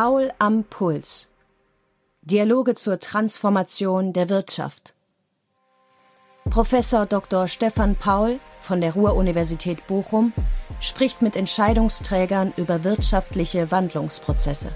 Paul am Puls. Dialoge zur Transformation der Wirtschaft. Professor Dr. Stefan Paul von der Ruhr-Universität Bochum spricht mit Entscheidungsträgern über wirtschaftliche Wandlungsprozesse.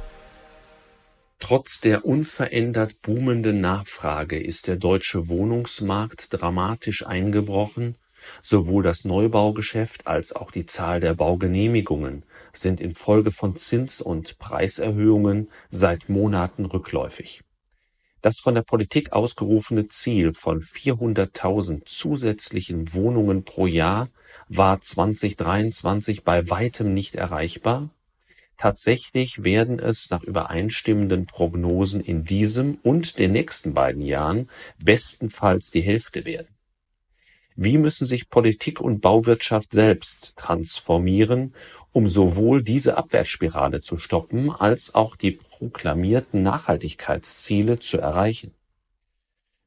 Trotz der unverändert boomenden Nachfrage ist der deutsche Wohnungsmarkt dramatisch eingebrochen, sowohl das Neubaugeschäft als auch die Zahl der Baugenehmigungen sind infolge von Zins- und Preiserhöhungen seit Monaten rückläufig. Das von der Politik ausgerufene Ziel von 400.000 zusätzlichen Wohnungen pro Jahr war 2023 bei weitem nicht erreichbar Tatsächlich werden es nach übereinstimmenden Prognosen in diesem und den nächsten beiden Jahren bestenfalls die Hälfte werden. Wie müssen sich Politik und Bauwirtschaft selbst transformieren, um sowohl diese Abwärtsspirale zu stoppen als auch die proklamierten Nachhaltigkeitsziele zu erreichen?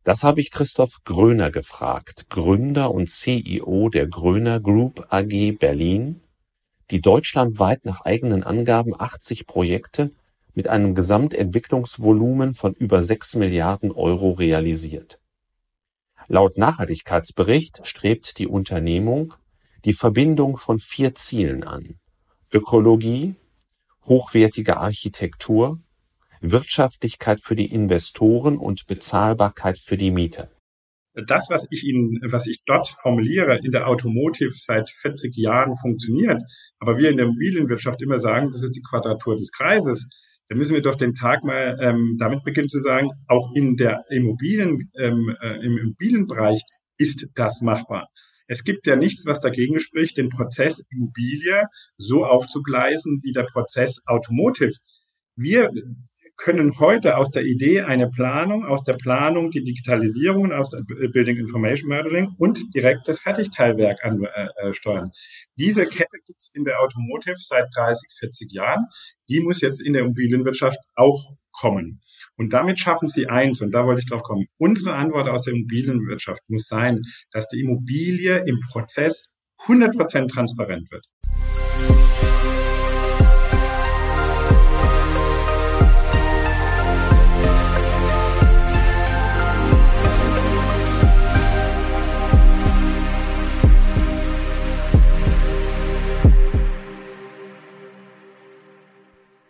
Das habe ich Christoph Gröner gefragt, Gründer und CEO der Gröner Group AG Berlin die deutschlandweit nach eigenen Angaben 80 Projekte mit einem Gesamtentwicklungsvolumen von über 6 Milliarden Euro realisiert. Laut Nachhaltigkeitsbericht strebt die Unternehmung die Verbindung von vier Zielen an: Ökologie, hochwertige Architektur, Wirtschaftlichkeit für die Investoren und Bezahlbarkeit für die Mieter das, was ich Ihnen, was ich dort formuliere, in der Automotive seit 40 Jahren funktioniert, aber wir in der Immobilienwirtschaft immer sagen, das ist die Quadratur des Kreises, dann müssen wir doch den Tag mal ähm, damit beginnen zu sagen, auch in der Immobilien, ähm, äh, im Immobilienbereich ist das machbar. Es gibt ja nichts, was dagegen spricht, den Prozess Immobilie so aufzugleisen wie der Prozess Automotive. Wir können heute aus der Idee eine Planung, aus der Planung die Digitalisierung, aus der Building Information Modeling und direkt das Fertigteilwerk ansteuern. Äh, äh Diese Kette gibt es in der Automotive seit 30, 40 Jahren. Die muss jetzt in der Immobilienwirtschaft auch kommen. Und damit schaffen sie eins, und da wollte ich drauf kommen. Unsere Antwort aus der Immobilienwirtschaft muss sein, dass die Immobilie im Prozess 100% transparent wird.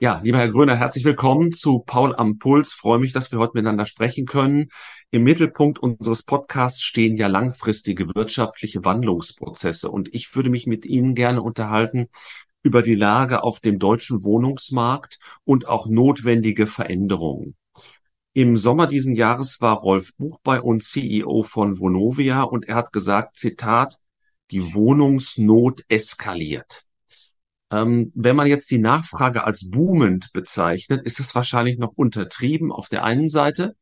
Ja, lieber Herr Gröner, herzlich willkommen zu Paul am Puls. Freue mich, dass wir heute miteinander sprechen können. Im Mittelpunkt unseres Podcasts stehen ja langfristige wirtschaftliche Wandlungsprozesse und ich würde mich mit Ihnen gerne unterhalten über die Lage auf dem deutschen Wohnungsmarkt und auch notwendige Veränderungen. Im Sommer diesen Jahres war Rolf Buch bei uns, CEO von Vonovia, und er hat gesagt, Zitat, die Wohnungsnot eskaliert. Ähm, wenn man jetzt die Nachfrage als boomend bezeichnet, ist es wahrscheinlich noch untertrieben auf der einen Seite.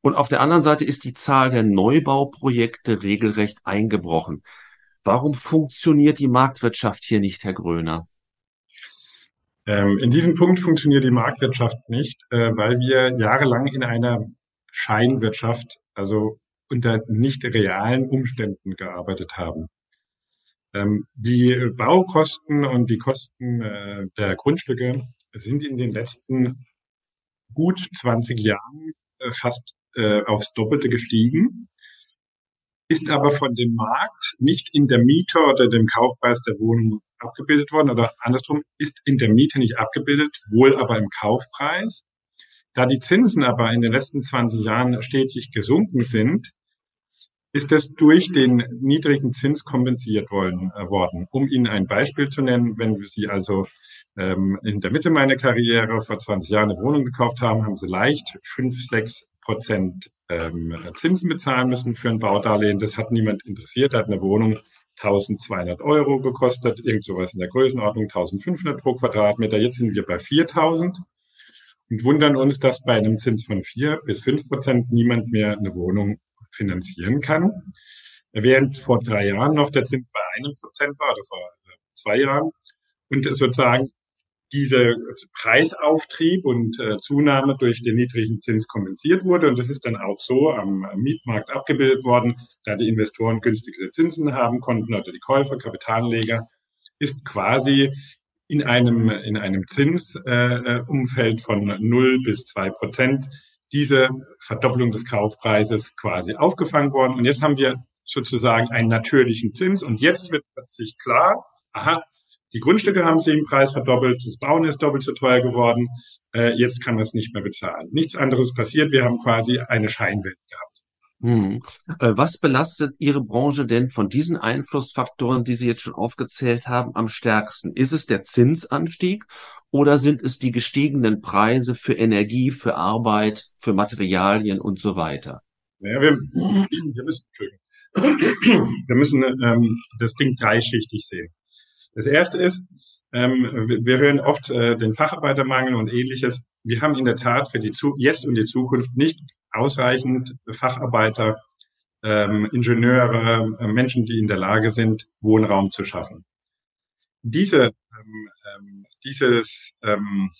Und auf der anderen Seite ist die Zahl der Neubauprojekte regelrecht eingebrochen. Warum funktioniert die Marktwirtschaft hier nicht, Herr Gröner? Ähm, in diesem Punkt funktioniert die Marktwirtschaft nicht, äh, weil wir jahrelang in einer Scheinwirtschaft, also unter nicht realen Umständen gearbeitet haben. Ähm, die Baukosten und die Kosten äh, der Grundstücke sind in den letzten gut 20 Jahren äh, fast äh, aufs Doppelte gestiegen, ist aber von dem Markt nicht in der Miete oder dem Kaufpreis der Wohnung abgebildet worden oder andersrum ist in der Miete nicht abgebildet, wohl aber im Kaufpreis. Da die Zinsen aber in den letzten 20 Jahren stetig gesunken sind, ist das durch den niedrigen Zins kompensiert worden, äh, worden. Um Ihnen ein Beispiel zu nennen, wenn Sie also ähm, in der Mitte meiner Karriere vor 20 Jahren eine Wohnung gekauft haben, haben Sie leicht 5, 6 Prozent ähm, Zinsen bezahlen müssen für ein Baudarlehen. Das hat niemand interessiert. Da hat eine Wohnung 1200 Euro gekostet, irgend sowas in der Größenordnung 1500 pro Quadratmeter. Jetzt sind wir bei 4000 und wundern uns, dass bei einem Zins von 4 bis 5 Prozent niemand mehr eine Wohnung finanzieren kann. Während vor drei Jahren noch der Zins bei einem Prozent war oder vor äh, zwei Jahren. Und sozusagen dieser Preisauftrieb und äh, Zunahme durch den niedrigen Zins kompensiert wurde. Und das ist dann auch so am, Mietmarkt abgebildet worden, da die Investoren günstigere Zinsen haben konnten oder die Käufer, Kapitalanleger, ist quasi in einem, in einem Zinsumfeld äh, von 0 bis 2 Prozent diese Verdoppelung des Kaufpreises quasi aufgefangen worden. Und jetzt haben wir sozusagen einen natürlichen Zins. Und jetzt wird plötzlich klar, aha, die Grundstücke haben sich im Preis verdoppelt, das Bauen ist doppelt so teuer geworden, äh, jetzt kann man es nicht mehr bezahlen. Nichts anderes passiert, wir haben quasi eine Scheinwelt gehabt. Hm. Äh, was belastet Ihre Branche denn von diesen Einflussfaktoren, die Sie jetzt schon aufgezählt haben, am stärksten? Ist es der Zinsanstieg oder sind es die gestiegenen Preise für Energie, für Arbeit, für Materialien und so weiter? Ja, wir, wir müssen, wir müssen ähm, das Ding dreischichtig sehen. Das erste ist, ähm, wir hören oft äh, den Facharbeitermangel und ähnliches. Wir haben in der Tat für die Zu jetzt und die Zukunft nicht ausreichend Facharbeiter, ähm, Ingenieure, äh, Menschen, die in der Lage sind, Wohnraum zu schaffen. Diese, dieses ähm,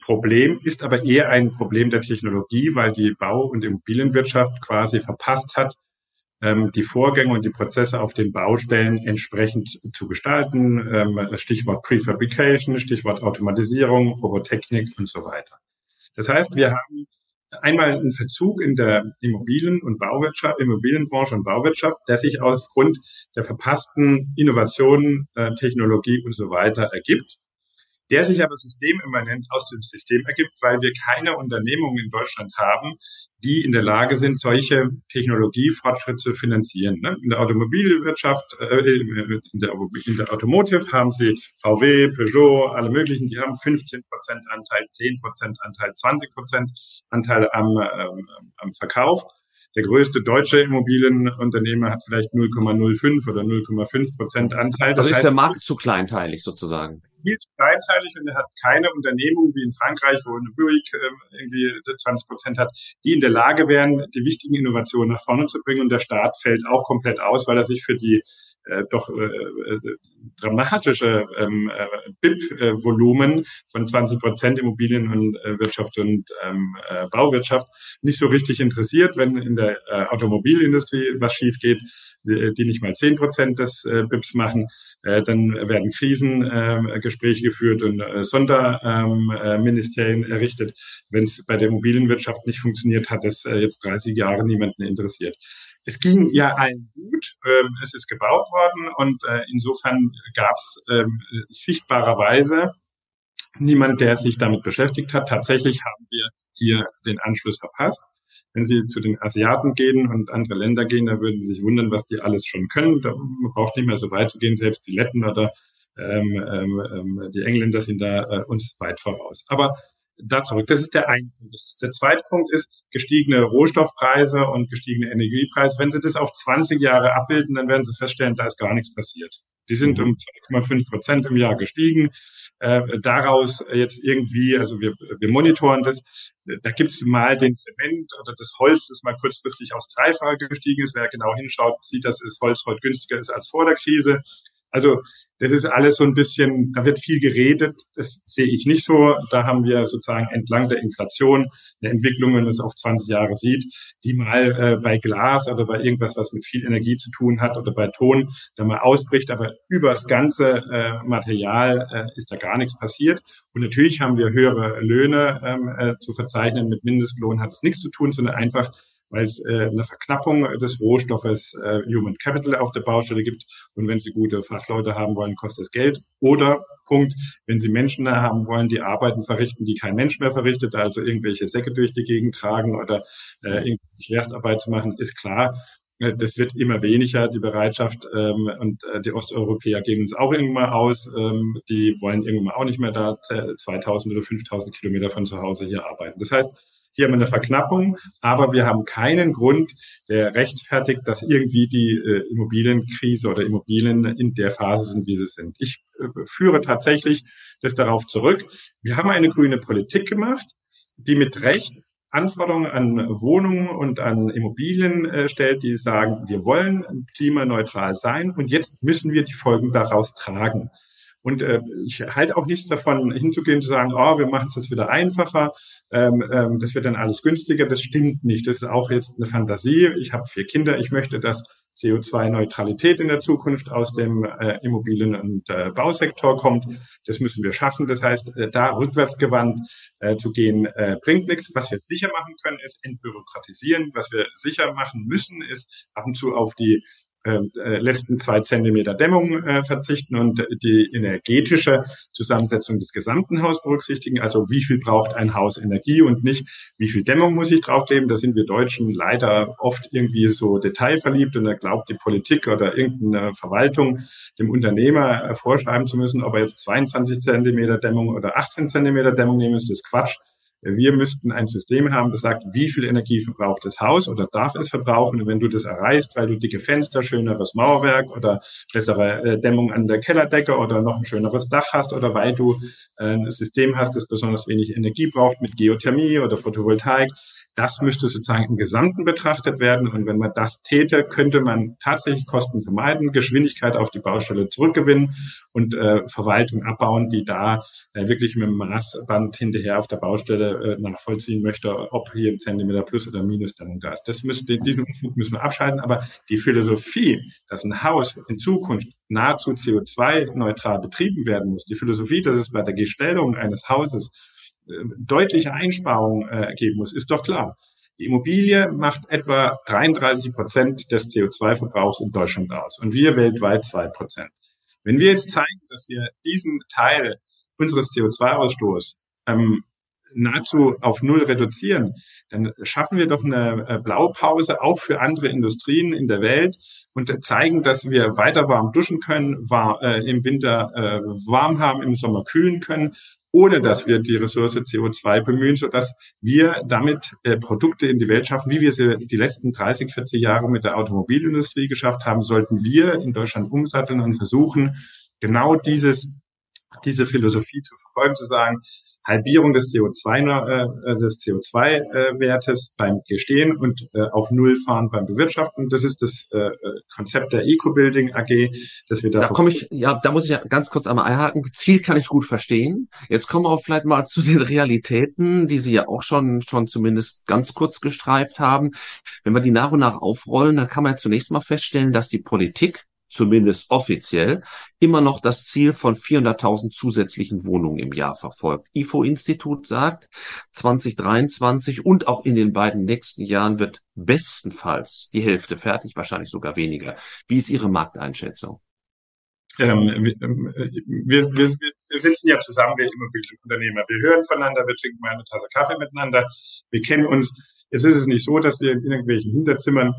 Problem ist aber eher ein Problem der Technologie, weil die Bau- und Immobilienwirtschaft quasi verpasst hat, ähm, die Vorgänge und die Prozesse auf den Baustellen entsprechend zu gestalten. Ähm, Stichwort Prefabrication, Stichwort Automatisierung, Robotechnik und so weiter. Das heißt, wir haben einmal einen Verzug in der Immobilien- und Bauwirtschaft, Immobilienbranche und Bauwirtschaft, der sich aufgrund der verpassten Innovationen, äh, Technologie und so weiter ergibt der sich aber systemimmanent aus dem System ergibt, weil wir keine Unternehmungen in Deutschland haben, die in der Lage sind, solche Technologiefortschritte zu finanzieren. Ne? In der Automobilwirtschaft, äh, in, der, in der Automotive haben sie VW, Peugeot, alle möglichen, die haben 15 Prozent Anteil, 10 Prozent Anteil, 20 Prozent Anteil am, ähm, am Verkauf. Der größte deutsche Immobilienunternehmer hat vielleicht 0,05 oder 0,5 Prozent Anteil. Das also ist heißt, der Markt zu kleinteilig sozusagen viel zu kleinteilig und er hat keine Unternehmung wie in Frankreich, wo eine Buick äh, irgendwie 20 Prozent hat, die in der Lage wären, die wichtigen Innovationen nach vorne zu bringen. Und der Staat fällt auch komplett aus, weil er sich für die äh, doch äh, äh, dramatische ähm, äh, BIP-Volumen von 20 Prozent Immobilien und äh, Wirtschaft und ähm, äh, Bauwirtschaft nicht so richtig interessiert, wenn in der äh, Automobilindustrie was schief geht, die, die nicht mal 10 Prozent des äh, BIPs machen, dann werden Krisengespräche äh, geführt und äh, Sonderministerien ähm, äh, errichtet. Wenn es bei der Immobilienwirtschaft nicht funktioniert, hat es äh, jetzt 30 Jahre niemanden interessiert. Es ging ja allen gut, ähm, es ist gebaut worden und äh, insofern gab es ähm, sichtbarerweise niemand, der sich damit beschäftigt hat. Tatsächlich haben wir hier den Anschluss verpasst. Wenn Sie zu den Asiaten gehen und andere Länder gehen, dann würden Sie sich wundern, was die alles schon können. Da, man braucht nicht mehr so weit zu gehen, selbst die Letten oder ähm, ähm, ähm die Engländer sind da äh, uns weit voraus. Aber da zurück. Das ist der eine Punkt. der zweite Punkt ist gestiegene Rohstoffpreise und gestiegene Energiepreise. Wenn Sie das auf 20 Jahre abbilden, dann werden Sie feststellen, da ist gar nichts passiert. Die sind um 2,5 Prozent im Jahr gestiegen. Äh, daraus jetzt irgendwie, also wir, wir monitoren das, da gibt's mal den Zement oder das Holz, das mal kurzfristig aus Dreifache gestiegen ist. Wer genau hinschaut, sieht, dass das Holz heute günstiger ist als vor der Krise. Also das ist alles so ein bisschen, da wird viel geredet, das sehe ich nicht so. Da haben wir sozusagen entlang der Inflation eine Entwicklung, wenn man es auf 20 Jahre sieht, die mal äh, bei Glas oder bei irgendwas, was mit viel Energie zu tun hat oder bei Ton, da mal ausbricht, aber über das ganze äh, Material äh, ist da gar nichts passiert. Und natürlich haben wir höhere Löhne ähm, äh, zu verzeichnen. Mit Mindestlohn hat es nichts zu tun, sondern einfach weil es äh, eine Verknappung des Rohstoffes äh, Human Capital auf der Baustelle gibt. Und wenn Sie gute Fachleute haben wollen, kostet es Geld. Oder Punkt, wenn Sie Menschen haben wollen, die Arbeiten verrichten, die kein Mensch mehr verrichtet, also irgendwelche Säcke durch die Gegend tragen oder äh, irgendwelche Schwerstarbeit zu machen, ist klar, äh, das wird immer weniger, die Bereitschaft. Ähm, und äh, die Osteuropäer gehen uns auch irgendwann mal aus. Ähm, die wollen irgendwann auch nicht mehr da 2000 oder 5000 Kilometer von zu Hause hier arbeiten. Das heißt, hier haben wir eine Verknappung, aber wir haben keinen Grund, der rechtfertigt, dass irgendwie die äh, Immobilienkrise oder Immobilien in der Phase sind, wie sie sind. Ich äh, führe tatsächlich das darauf zurück. Wir haben eine grüne Politik gemacht, die mit Recht Anforderungen an Wohnungen und an Immobilien äh, stellt, die sagen, wir wollen klimaneutral sein und jetzt müssen wir die Folgen daraus tragen. Und äh, ich halte auch nichts davon, hinzugehen zu sagen, oh, wir machen es jetzt wieder einfacher, ähm, ähm, das wird dann alles günstiger. Das stimmt nicht. Das ist auch jetzt eine Fantasie. Ich habe vier Kinder, ich möchte, dass CO2-Neutralität in der Zukunft aus dem äh, Immobilien- und äh, Bausektor kommt. Das müssen wir schaffen. Das heißt, äh, da rückwärtsgewandt äh, zu gehen, äh, bringt nichts. Was wir sicher machen können, ist entbürokratisieren. Was wir sicher machen müssen, ist ab und zu auf die äh, äh, letzten zwei Zentimeter Dämmung äh, verzichten und die energetische Zusammensetzung des gesamten Hauses berücksichtigen. Also wie viel braucht ein Haus Energie und nicht, wie viel Dämmung muss ich draufkleben. Da sind wir Deutschen leider oft irgendwie so detailverliebt und da glaubt die Politik oder irgendeine Verwaltung dem Unternehmer äh, vorschreiben zu müssen, ob er jetzt 22 Zentimeter Dämmung oder 18 Zentimeter Dämmung nehmen, ist das Quatsch. Wir müssten ein System haben, das sagt, wie viel Energie verbraucht das Haus oder darf es verbrauchen. Und wenn du das erreichst, weil du dicke Fenster, schöneres Mauerwerk oder bessere äh, Dämmung an der Kellerdecke oder noch ein schöneres Dach hast oder weil du äh, ein System hast, das besonders wenig Energie braucht mit Geothermie oder Photovoltaik, das müsste sozusagen im Gesamten betrachtet werden. Und wenn man das täte, könnte man tatsächlich Kosten vermeiden, Geschwindigkeit auf die Baustelle zurückgewinnen und äh, Verwaltung abbauen, die da äh, wirklich mit dem Maßband hinterher auf der Baustelle äh, nachvollziehen möchte, ob hier ein Zentimeter plus oder minus dann da ist. Das müsste, diesen Unfug müssen wir abschalten. Aber die Philosophie, dass ein Haus in Zukunft nahezu CO2-neutral betrieben werden muss, die Philosophie, dass es bei der Gestellung eines Hauses deutliche Einsparungen äh, geben muss, ist doch klar. Die Immobilie macht etwa 33 Prozent des CO2-Verbrauchs in Deutschland aus und wir weltweit zwei Prozent. Wenn wir jetzt zeigen, dass wir diesen Teil unseres CO2-Ausstoßes ähm, nahezu auf Null reduzieren, dann schaffen wir doch eine äh, Blaupause auch für andere Industrien in der Welt und zeigen, dass wir weiter warm duschen können, war, äh, im Winter äh, warm haben, im Sommer kühlen können ohne dass wir die Ressource CO2 bemühen, sodass wir damit äh, Produkte in die Welt schaffen, wie wir sie die letzten 30, 40 Jahre mit der Automobilindustrie geschafft haben, sollten wir in Deutschland umsatteln und versuchen, genau dieses, diese Philosophie zu verfolgen, zu sagen, Halbierung des CO2 äh, des CO2-Wertes äh, beim Gestehen und äh, auf Null fahren beim Bewirtschaften. Das ist das äh, Konzept der Eco-Building AG, dass wir da. Da komme ich, ja, da muss ich ja ganz kurz einmal einhaken. Ziel kann ich gut verstehen. Jetzt kommen wir auch vielleicht mal zu den Realitäten, die Sie ja auch schon schon zumindest ganz kurz gestreift haben. Wenn wir die nach und nach aufrollen, dann kann man ja zunächst mal feststellen, dass die Politik zumindest offiziell, immer noch das Ziel von 400.000 zusätzlichen Wohnungen im Jahr verfolgt. IFO-Institut sagt, 2023 und auch in den beiden nächsten Jahren wird bestenfalls die Hälfte fertig, wahrscheinlich sogar weniger. Wie ist Ihre Markteinschätzung? Ähm, wir, ähm, wir, wir, wir sitzen ja zusammen, wir Immobilienunternehmer. Wir hören voneinander, wir trinken mal eine Tasse Kaffee miteinander. Wir kennen uns. Jetzt ist es nicht so, dass wir in irgendwelchen Hinterzimmern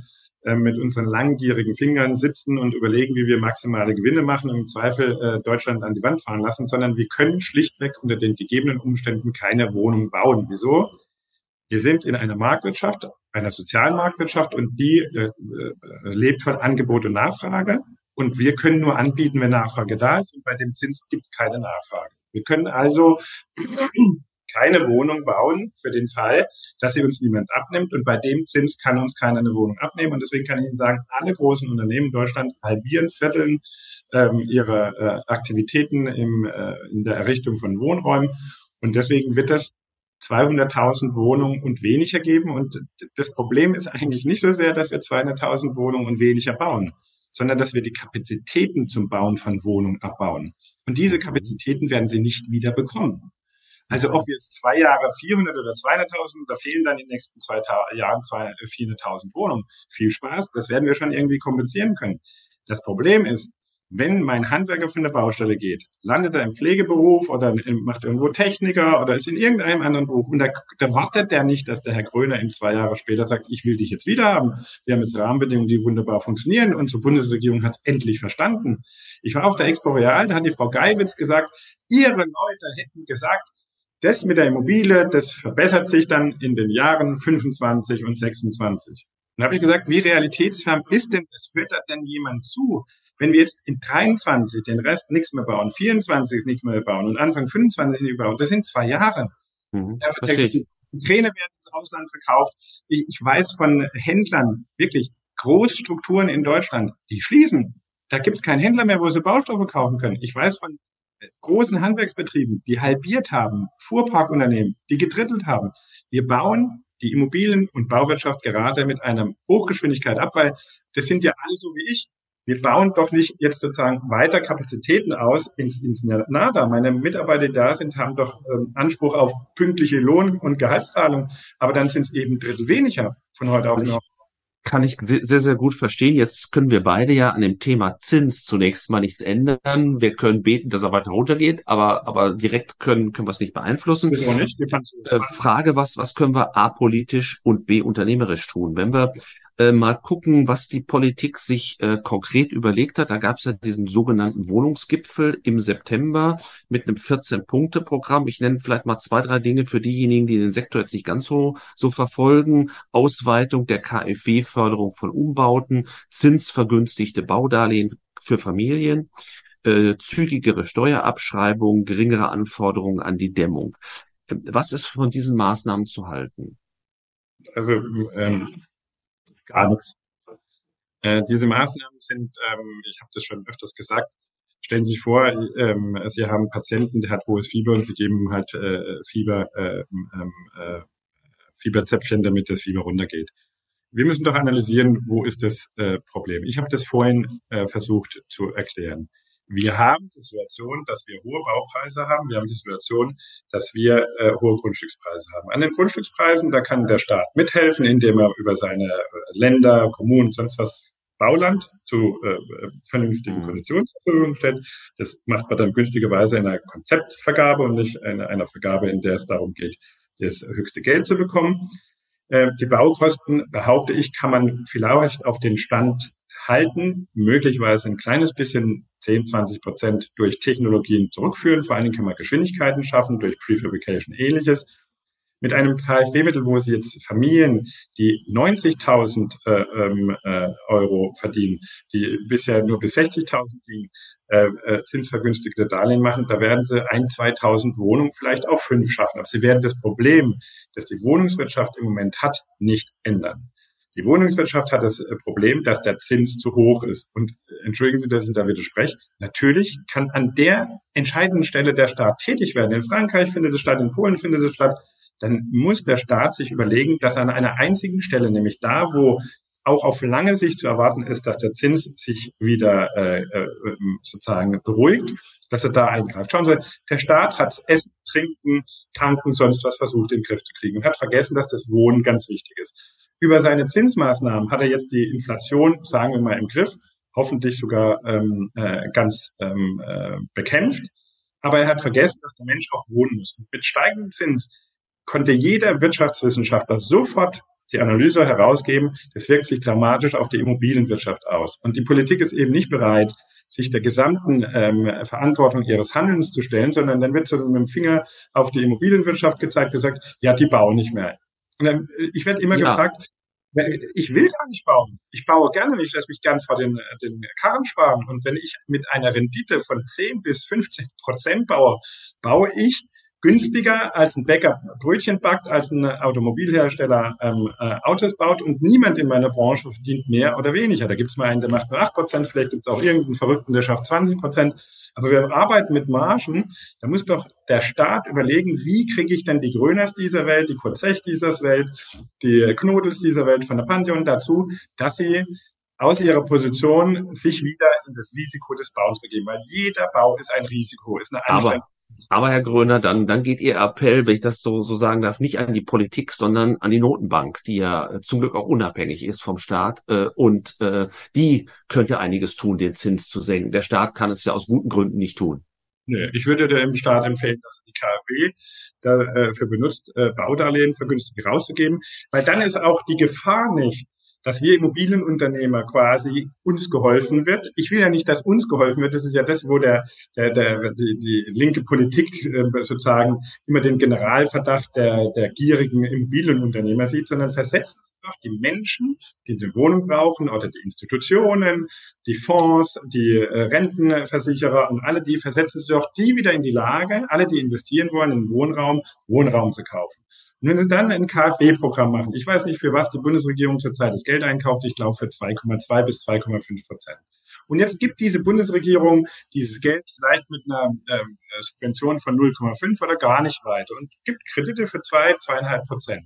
äh, mit unseren langgierigen Fingern sitzen und überlegen, wie wir maximale Gewinne machen und im Zweifel äh, Deutschland an die Wand fahren lassen, sondern wir können schlichtweg unter den gegebenen Umständen keine Wohnung bauen. Wieso? Wir sind in einer Marktwirtschaft, einer sozialen Marktwirtschaft und die äh, äh, lebt von Angebot und Nachfrage. Und wir können nur anbieten, wenn Nachfrage da ist. Und bei dem Zins gibt es keine Nachfrage. Wir können also keine Wohnung bauen für den Fall, dass sie uns niemand abnimmt. Und bei dem Zins kann uns keiner eine Wohnung abnehmen. Und deswegen kann ich Ihnen sagen, alle großen Unternehmen in Deutschland halbieren, vierteln ähm, ihre äh, Aktivitäten im, äh, in der Errichtung von Wohnräumen. Und deswegen wird das 200.000 Wohnungen und weniger geben. Und das Problem ist eigentlich nicht so sehr, dass wir 200.000 Wohnungen und weniger bauen, sondern dass wir die Kapazitäten zum Bauen von Wohnungen abbauen. Und diese Kapazitäten werden sie nicht wieder bekommen. Also ob wir jetzt zwei Jahre 400 oder 200.000, da fehlen dann in den nächsten zwei Ta Jahren 400.000 äh, Wohnungen. Viel Spaß, das werden wir schon irgendwie kompensieren können. Das Problem ist, wenn mein Handwerker von der Baustelle geht, landet er im Pflegeberuf oder macht irgendwo Techniker oder ist in irgendeinem anderen Beruf und da, da wartet der nicht, dass der Herr Gröner in zwei Jahre später sagt, ich will dich jetzt wieder haben. Wir haben jetzt Rahmenbedingungen, die wunderbar funktionieren. Unsere Bundesregierung hat es endlich verstanden. Ich war auf der Expo Real, da hat die Frau Geiwitz gesagt, ihre Leute hätten gesagt, das mit der Immobilie, das verbessert sich dann in den Jahren 25 und 26. Und da habe ich gesagt, wie realitätsfern ist denn das? Hört da denn jemand zu? Wenn wir jetzt in 23 den Rest nichts mehr bauen, 24 nicht mehr bauen und Anfang 25 nicht mehr bauen, das sind zwei Jahre. Mhm, die Kräne werden ins Ausland verkauft. Ich, ich weiß von Händlern, wirklich Großstrukturen in Deutschland, die schließen. Da gibt es keinen Händler mehr, wo sie Baustoffe kaufen können. Ich weiß von großen Handwerksbetrieben, die halbiert haben, Fuhrparkunternehmen, die gedrittelt haben. Wir bauen die Immobilien- und Bauwirtschaft gerade mit einer Hochgeschwindigkeit ab, weil das sind ja alle so wie ich. Wir bauen doch nicht jetzt sozusagen weiter Kapazitäten aus ins, ins Nada. Meine Mitarbeiter, die da sind, haben doch ähm, Anspruch auf pünktliche Lohn- und Gehaltszahlung, aber dann sind es eben Drittel weniger von heute auf morgen kann ich sehr, sehr gut verstehen. Jetzt können wir beide ja an dem Thema Zins zunächst mal nichts ändern. Wir können beten, dass er weiter runtergeht, aber, aber direkt können, können wir es nicht beeinflussen. Nicht. Äh, Frage, was, was können wir apolitisch und b unternehmerisch tun? Wenn wir äh, mal gucken, was die Politik sich äh, konkret überlegt hat. Da gab es ja diesen sogenannten Wohnungsgipfel im September mit einem 14-Punkte-Programm. Ich nenne vielleicht mal zwei, drei Dinge für diejenigen, die den Sektor jetzt nicht ganz so, so verfolgen. Ausweitung der KfW-Förderung von Umbauten, zinsvergünstigte Baudarlehen für Familien, äh, zügigere Steuerabschreibung, geringere Anforderungen an die Dämmung. Äh, was ist von diesen Maßnahmen zu halten? Also ähm, gar nichts. Äh, diese Maßnahmen sind, ähm, ich habe das schon öfters gesagt, stellen Sie sich vor, ähm, Sie haben einen Patienten, der hat hohes Fieber und Sie geben halt äh, Fieber, äh, ähm, äh, Fieberzäpfchen, damit das Fieber runtergeht. Wir müssen doch analysieren, wo ist das äh, Problem. Ich habe das vorhin äh, versucht zu erklären. Wir haben die Situation, dass wir hohe Baupreise haben. Wir haben die Situation, dass wir äh, hohe Grundstückspreise haben. An den Grundstückspreisen, da kann der Staat mithelfen, indem er über seine äh, Länder, Kommunen, sonst was Bauland zu äh, vernünftigen mhm. Konditionen zur Verfügung stellt. Das macht man dann günstigerweise in einer Konzeptvergabe und nicht in einer Vergabe, in der es darum geht, das höchste Geld zu bekommen. Äh, die Baukosten, behaupte ich, kann man vielleicht auf den Stand halten, möglicherweise ein kleines bisschen 10, 20 Prozent durch Technologien zurückführen. Vor allen Dingen kann man Geschwindigkeiten schaffen durch Prefabrication ähnliches. Mit einem KfW-Mittel, wo Sie jetzt Familien, die 90.000 äh, ähm, äh, Euro verdienen, die bisher nur bis 60.000 gingen, äh, äh, zinsvergünstigte Darlehen machen, da werden Sie ein, 2.000 Wohnungen, vielleicht auch fünf schaffen. Aber Sie werden das Problem, das die Wohnungswirtschaft im Moment hat, nicht ändern. Die Wohnungswirtschaft hat das äh, Problem, dass der Zins zu hoch ist. Und äh, entschuldigen Sie, dass ich da widerspreche. Natürlich kann an der entscheidenden Stelle der Staat tätig werden. In Frankreich findet es statt, in Polen findet es statt. Dann muss der Staat sich überlegen, dass an einer einzigen Stelle, nämlich da, wo auch auf lange Sicht zu erwarten ist, dass der Zins sich wieder äh, äh, sozusagen beruhigt, dass er da eingreift. Schauen Sie, der Staat hat Essen, Trinken, Tanken, sonst was versucht in den Griff zu kriegen und hat vergessen, dass das Wohnen ganz wichtig ist. Über seine Zinsmaßnahmen hat er jetzt die Inflation, sagen wir mal, im Griff, hoffentlich sogar ähm, äh, ganz ähm, äh, bekämpft. Aber er hat vergessen, dass der Mensch auch wohnen muss. Und mit steigendem Zins konnte jeder Wirtschaftswissenschaftler sofort die Analyse herausgeben, das wirkt sich dramatisch auf die Immobilienwirtschaft aus. Und die Politik ist eben nicht bereit, sich der gesamten ähm, Verantwortung ihres Handelns zu stellen, sondern dann wird so mit dem Finger auf die Immobilienwirtschaft gezeigt, gesagt, ja, die bauen nicht mehr. Und dann, äh, ich werde immer ja. gefragt, ich will gar nicht bauen. Ich baue gerne, ich lasse mich gern vor den, den Karren sparen. Und wenn ich mit einer Rendite von 10 bis 15 Prozent baue, baue ich günstiger als ein Bäcker Brötchen backt, als ein Automobilhersteller ähm, äh, Autos baut und niemand in meiner Branche verdient mehr oder weniger. Da gibt es mal einen, der macht nur 8 Prozent, vielleicht gibt es auch irgendeinen Verrückten, der schafft 20 Prozent. Aber wir arbeiten mit Margen. Da muss doch der Staat überlegen, wie kriege ich denn die Gröners dieser Welt, die Kurzech dieser Welt, die Knodels dieser Welt von der Pantheon dazu, dass sie aus ihrer Position sich wieder in das Risiko des Bauens begeben. Weil jeder Bau ist ein Risiko, ist eine Anstrengung. Aber Herr Gröner, dann, dann geht Ihr Appell, wenn ich das so, so sagen darf, nicht an die Politik, sondern an die Notenbank, die ja äh, zum Glück auch unabhängig ist vom Staat. Äh, und äh, die könnte einiges tun, den Zins zu senken. Der Staat kann es ja aus guten Gründen nicht tun. Nee, ich würde dem Staat empfehlen, dass die KfW dafür benutzt, äh, Baudarlehen vergünstigt rauszugeben, weil dann ist auch die Gefahr nicht, dass wir Immobilienunternehmer quasi uns geholfen wird. Ich will ja nicht, dass uns geholfen wird. Das ist ja das, wo der, der, der die, die linke Politik äh, sozusagen immer den Generalverdacht der, der gierigen Immobilienunternehmer sieht, sondern versetzt doch die Menschen, die eine Wohnung brauchen oder die Institutionen, die Fonds, die äh, Rentenversicherer und alle die versetzen sie doch die wieder in die Lage, alle die investieren wollen in Wohnraum, Wohnraum zu kaufen. Und wenn Sie dann ein KfW-Programm machen, ich weiß nicht, für was die Bundesregierung zurzeit das Geld einkauft, ich glaube für 2,2 bis 2,5 Prozent. Und jetzt gibt diese Bundesregierung dieses Geld vielleicht mit einer ähm, Subvention von 0,5 oder gar nicht weiter und gibt Kredite für zwei, zweieinhalb Prozent.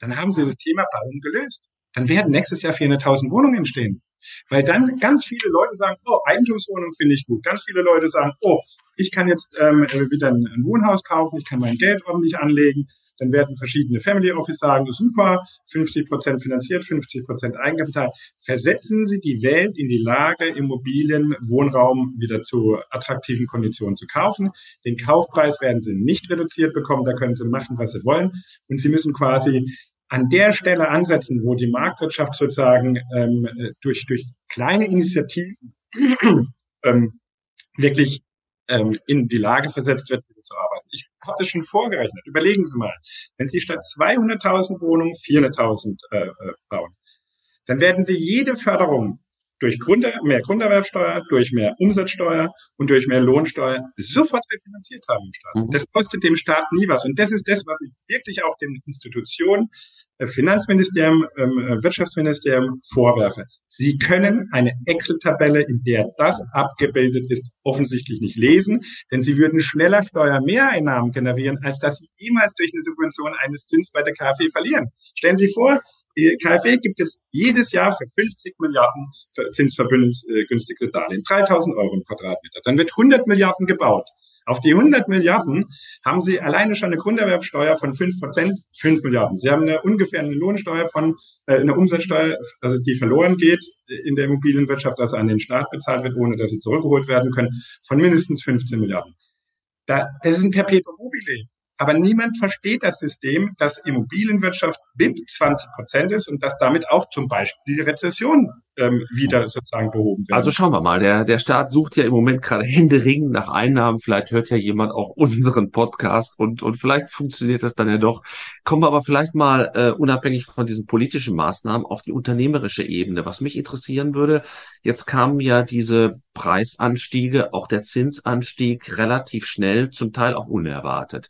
dann haben Sie das Thema Bauen gelöst. Dann werden nächstes Jahr 400.000 Wohnungen entstehen. Weil dann ganz viele Leute sagen, oh, Eigentumswohnung finde ich gut. Ganz viele Leute sagen, oh, ich kann jetzt ähm, wieder ein Wohnhaus kaufen, ich kann mein Geld ordentlich anlegen. Dann werden verschiedene Family Office sagen, super, 50 Prozent finanziert, 50 Prozent Eigenkapital. Versetzen Sie die Welt in die Lage, Immobilien, Wohnraum wieder zu attraktiven Konditionen zu kaufen. Den Kaufpreis werden Sie nicht reduziert bekommen, da können Sie machen, was Sie wollen. Und Sie müssen quasi an der Stelle ansetzen, wo die Marktwirtschaft sozusagen ähm, durch, durch kleine Initiativen ähm, wirklich ähm, in die Lage versetzt wird, zu arbeiten. Ich habe das schon vorgerechnet. Überlegen Sie mal, wenn Sie statt 200.000 Wohnungen 400.000 äh, äh, bauen, dann werden Sie jede Förderung durch Grund, mehr Grunderwerbsteuer, durch mehr Umsatzsteuer und durch mehr Lohnsteuer sofort refinanziert haben im Staat. Mhm. Das kostet dem Staat nie was. Und das ist das, was ich wirklich auch den Institutionen, äh, Finanzministerium, ähm, äh, Wirtschaftsministerium vorwerfe. Sie können eine Excel-Tabelle, in der das abgebildet ist, offensichtlich nicht lesen, denn sie würden schneller Steuermehreinnahmen generieren, als dass sie jemals durch eine Subvention eines Zins bei der KfW verlieren. Stellen Sie vor, die KfW gibt es jedes Jahr für 50 Milliarden zinsverbindungsgünstige Darlehen, 3000 Euro im Quadratmeter. Dann wird 100 Milliarden gebaut. Auf die 100 Milliarden haben Sie alleine schon eine Grunderwerbsteuer von 5 Prozent, 5 Milliarden. Sie haben eine ungefähr eine Lohnsteuer von, äh, eine Umsatzsteuer, also die verloren geht in der Immobilienwirtschaft, also an den Staat bezahlt wird, ohne dass sie zurückgeholt werden können, von mindestens 15 Milliarden. Da, das ist ein Perpetuum mobile. Aber niemand versteht das System, dass Immobilienwirtschaft BIP 20 Prozent ist und dass damit auch zum Beispiel die Rezession ähm, wieder sozusagen behoben wird. Also schauen wir mal, der, der Staat sucht ja im Moment gerade händeringend nach Einnahmen. Vielleicht hört ja jemand auch unseren Podcast und, und vielleicht funktioniert das dann ja doch. Kommen wir aber vielleicht mal äh, unabhängig von diesen politischen Maßnahmen auf die unternehmerische Ebene. Was mich interessieren würde, jetzt kamen ja diese Preisanstiege, auch der Zinsanstieg relativ schnell, zum Teil auch unerwartet.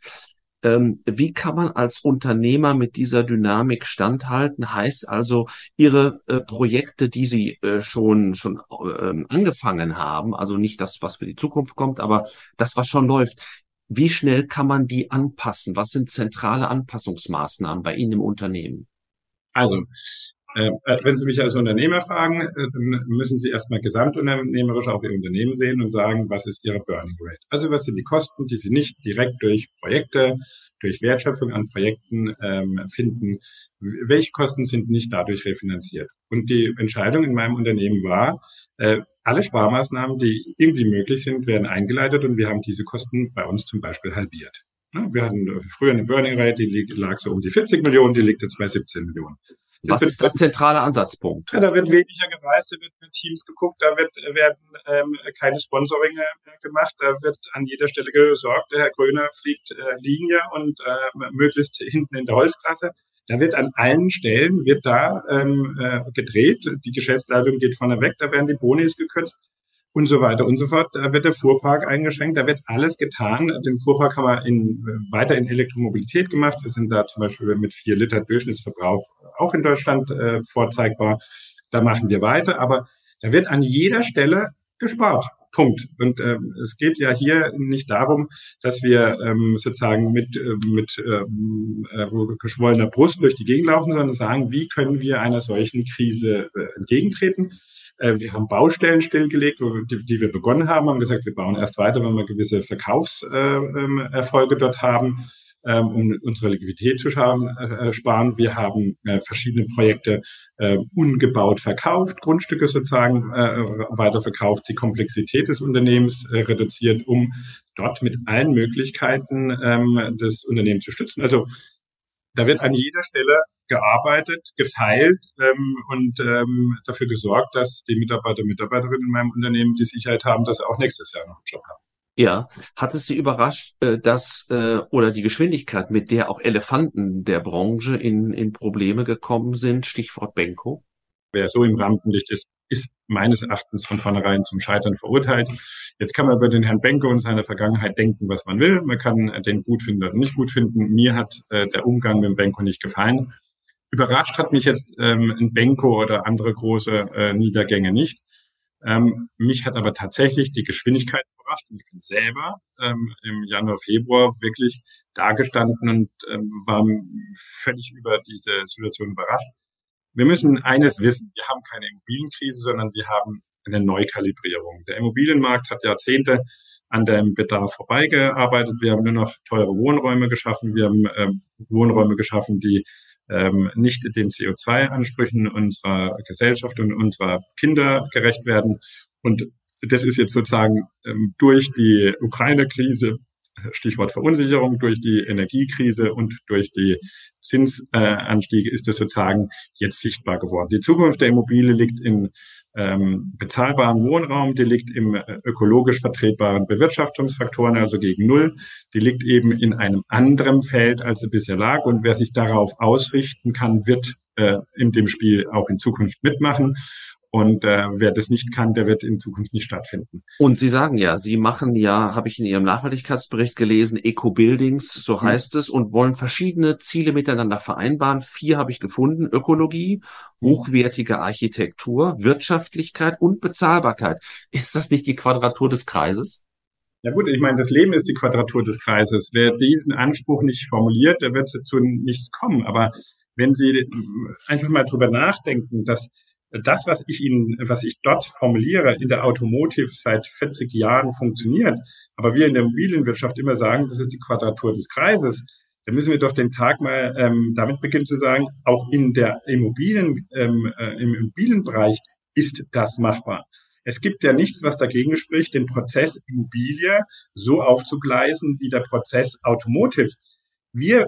Ähm, wie kann man als Unternehmer mit dieser Dynamik standhalten? Heißt also, Ihre äh, Projekte, die Sie äh, schon, schon äh, angefangen haben, also nicht das, was für die Zukunft kommt, aber das, was schon läuft, wie schnell kann man die anpassen? Was sind zentrale Anpassungsmaßnahmen bei Ihnen im Unternehmen? Also, wenn Sie mich als Unternehmer fragen, äh, dann müssen Sie erstmal gesamtunternehmerisch auf Ihr Unternehmen sehen und sagen, was ist Ihre Burning Rate? Also was sind die Kosten, die Sie nicht direkt durch Projekte, durch Wertschöpfung an Projekten ähm, finden? Welche Kosten sind nicht dadurch refinanziert? Und die Entscheidung in meinem Unternehmen war, äh, alle Sparmaßnahmen, die irgendwie möglich sind, werden eingeleitet und wir haben diese Kosten bei uns zum Beispiel halbiert. Ne, wir hatten früher eine Burning Rate, die lag so um die 40 Millionen, die liegt jetzt bei 17 Millionen. Was ist der zentrale Ansatzpunkt? Ja, da wird weniger gereist, da wird mit Teams geguckt, da wird, werden ähm, keine Sponsoringe gemacht, da wird an jeder Stelle gesorgt, der Herr Gröner fliegt äh, Linie und äh, möglichst hinten in der Holzklasse. Da wird an allen Stellen, wird da ähm, äh, gedreht, die Geschäftsleitung geht vorne weg, da werden die Bonis gekürzt und so weiter und so fort. Da wird der Fuhrpark eingeschränkt, da wird alles getan. Den Fuhrpark haben wir in, weiter in Elektromobilität gemacht. Wir sind da zum Beispiel mit vier Liter Durchschnittsverbrauch auch in Deutschland äh, vorzeigbar. Da machen wir weiter, aber da wird an jeder Stelle gespart. Punkt. Und ähm, es geht ja hier nicht darum, dass wir ähm, sozusagen mit, äh, mit ähm, äh, geschwollener Brust durch die Gegend laufen, sondern sagen, wie können wir einer solchen Krise äh, entgegentreten. Äh, wir haben Baustellen stillgelegt, wo, die, die, wir begonnen haben, haben gesagt, wir bauen erst weiter, wenn wir gewisse Verkaufserfolge äh, dort haben, ähm, um unsere Liquidität zu äh, sparen. Wir haben verschiedene Projekte ungebaut verkauft, Grundstücke sozusagen weiterverkauft, die Komplexität des Unternehmens reduziert, um dort mit allen Möglichkeiten ähm, des Unternehmens zu stützen. Also da wird an jeder Stelle gearbeitet, gefeilt ähm, und ähm, dafür gesorgt, dass die Mitarbeiter und Mitarbeiterinnen in meinem Unternehmen die Sicherheit haben, dass sie auch nächstes Jahr noch einen Job haben. Ja, hat es Sie überrascht, äh, dass äh, oder die Geschwindigkeit, mit der auch Elefanten der Branche in, in Probleme gekommen sind, Stichwort Benko? Wer so im Rampenlicht ist, ist meines Erachtens von vornherein zum Scheitern verurteilt. Jetzt kann man über den Herrn Benko und seine Vergangenheit denken, was man will. Man kann den gut finden oder nicht gut finden. Mir hat äh, der Umgang mit dem Benko nicht gefallen. Überrascht hat mich jetzt ähm, ein Benko oder andere große äh, Niedergänge nicht. Ähm, mich hat aber tatsächlich die Geschwindigkeit überrascht. Ich bin selber ähm, im Januar, Februar wirklich dagestanden und äh, war völlig über diese Situation überrascht. Wir müssen eines wissen, wir haben keine Immobilienkrise, sondern wir haben eine Neukalibrierung. Der Immobilienmarkt hat Jahrzehnte an dem Bedarf vorbeigearbeitet. Wir haben nur noch teure Wohnräume geschaffen. Wir haben ähm, Wohnräume geschaffen, die ähm, nicht den CO2-Ansprüchen unserer Gesellschaft und unserer Kinder gerecht werden. Und das ist jetzt sozusagen ähm, durch die Ukraine-Krise, Stichwort Verunsicherung, durch die Energiekrise und durch die Zinsanstiege ist das sozusagen jetzt sichtbar geworden. Die Zukunft der Immobilie liegt in ähm, bezahlbaren Wohnraum, die liegt im äh, ökologisch vertretbaren Bewirtschaftungsfaktoren, also gegen Null. Die liegt eben in einem anderen Feld, als sie bisher lag. Und wer sich darauf ausrichten kann, wird äh, in dem Spiel auch in Zukunft mitmachen. Und äh, wer das nicht kann, der wird in Zukunft nicht stattfinden. Und Sie sagen ja, Sie machen ja, habe ich in Ihrem Nachhaltigkeitsbericht gelesen, Eco-Buildings, so mhm. heißt es, und wollen verschiedene Ziele miteinander vereinbaren. Vier habe ich gefunden. Ökologie, hochwertige Architektur, Wirtschaftlichkeit und Bezahlbarkeit. Ist das nicht die Quadratur des Kreises? Ja gut, ich meine, das Leben ist die Quadratur des Kreises. Wer diesen Anspruch nicht formuliert, der wird zu nichts kommen. Aber wenn Sie einfach mal drüber nachdenken, dass das, was ich Ihnen, was ich dort formuliere, in der Automotive seit 40 Jahren funktioniert, aber wir in der Immobilienwirtschaft immer sagen, das ist die Quadratur des Kreises, dann müssen wir doch den Tag mal ähm, damit beginnen zu sagen, auch in der Immobilien, ähm, äh, im Immobilienbereich ist das machbar. Es gibt ja nichts, was dagegen spricht, den Prozess Immobilie so aufzugleisen wie der Prozess Automotive. Wir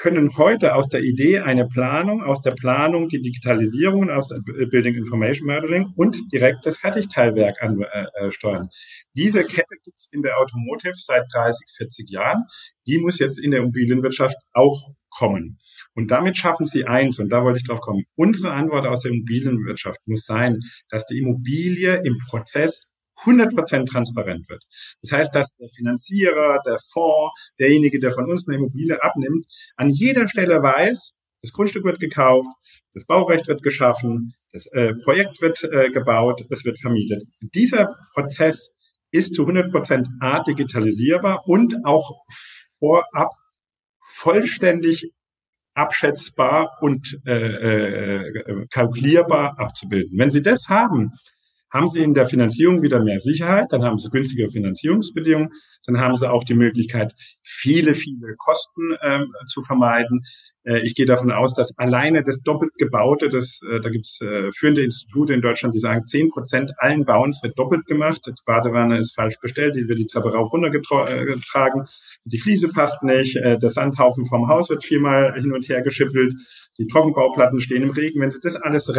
können heute aus der Idee eine Planung, aus der Planung die Digitalisierung, aus der Building Information Modeling und direkt das Fertigteilwerk ansteuern. Äh, äh, Diese Kette gibt es in der Automotive seit 30, 40 Jahren. Die muss jetzt in der Immobilienwirtschaft auch kommen. Und damit schaffen sie eins, und da wollte ich drauf kommen. Unsere Antwort aus der Immobilienwirtschaft muss sein, dass die Immobilie im Prozess 100% transparent wird. Das heißt, dass der Finanzierer, der Fonds, derjenige, der von uns eine Immobilie abnimmt, an jeder Stelle weiß, das Grundstück wird gekauft, das Baurecht wird geschaffen, das äh, Projekt wird äh, gebaut, es wird vermietet. Dieser Prozess ist zu 100% A digitalisierbar und auch vorab vollständig abschätzbar und äh, äh, kalkulierbar abzubilden. Wenn Sie das haben, haben Sie in der Finanzierung wieder mehr Sicherheit, dann haben Sie günstige Finanzierungsbedingungen, dann haben Sie auch die Möglichkeit, viele, viele Kosten ähm, zu vermeiden. Äh, ich gehe davon aus, dass alleine das doppelt gebaute, das, äh, da gibt es äh, führende Institute in Deutschland, die sagen, zehn Prozent allen Bauens wird doppelt gemacht. Die Badewanne ist falsch bestellt, die wird die Treppe rauf runter äh, getragen, die Fliese passt nicht, der Sandhaufen vom Haus wird viermal hin und her geschippelt, die Trockenbauplatten stehen im Regen. Wenn Sie das alles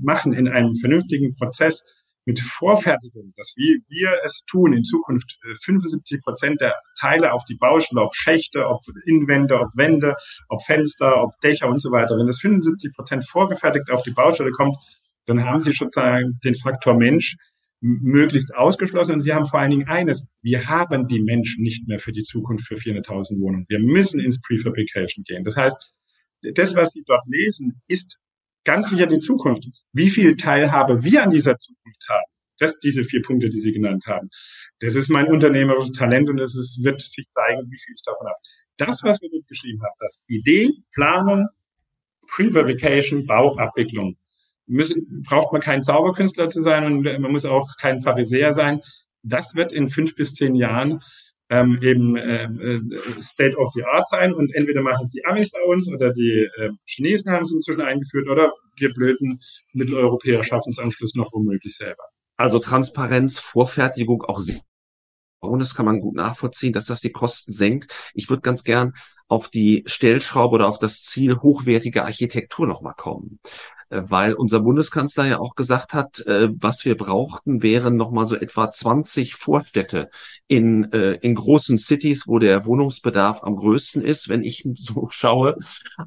machen in einem vernünftigen Prozess, mit Vorfertigung, dass wir, wir es tun, in Zukunft 75 äh, Prozent der Teile auf die Baustelle, ob Schächte, ob Innenwände, ob Wände, ob Fenster, ob Dächer und so weiter, wenn das 75 Prozent vorgefertigt auf die Baustelle kommt, dann haben Sie sozusagen den Faktor Mensch möglichst ausgeschlossen. Und Sie haben vor allen Dingen eines, wir haben die Menschen nicht mehr für die Zukunft für 400.000 Wohnungen. Wir müssen ins Prefabrication gehen. Das heißt, das, was Sie dort lesen, ist ganz sicher die Zukunft. Wie viel Teilhabe wir an dieser Zukunft haben, das, diese vier Punkte, die Sie genannt haben, das ist mein unternehmerisches Talent und es wird sich zeigen, wie viel ich davon habe. Das, was wir geschrieben haben, das Idee, Planung, Prefabrication, Bau, Abwicklung, müssen, braucht man kein Zauberkünstler zu sein und man muss auch kein Pharisäer sein. Das wird in fünf bis zehn Jahren ähm, eben äh, äh, State of the Art sein und entweder machen es die Amis bei uns oder die äh, Chinesen haben es inzwischen eingeführt oder wir blöden Mitteleuropäer schaffen es am Schluss noch womöglich selber. Also Transparenz, Vorfertigung, auch und das kann man gut nachvollziehen, dass das die Kosten senkt. Ich würde ganz gern auf die Stellschraube oder auf das Ziel hochwertige Architektur nochmal kommen. Äh, weil unser Bundeskanzler ja auch gesagt hat, äh, was wir brauchten, wären nochmal so etwa 20 Vorstädte in, äh, in großen Cities, wo der Wohnungsbedarf am größten ist. Wenn ich so schaue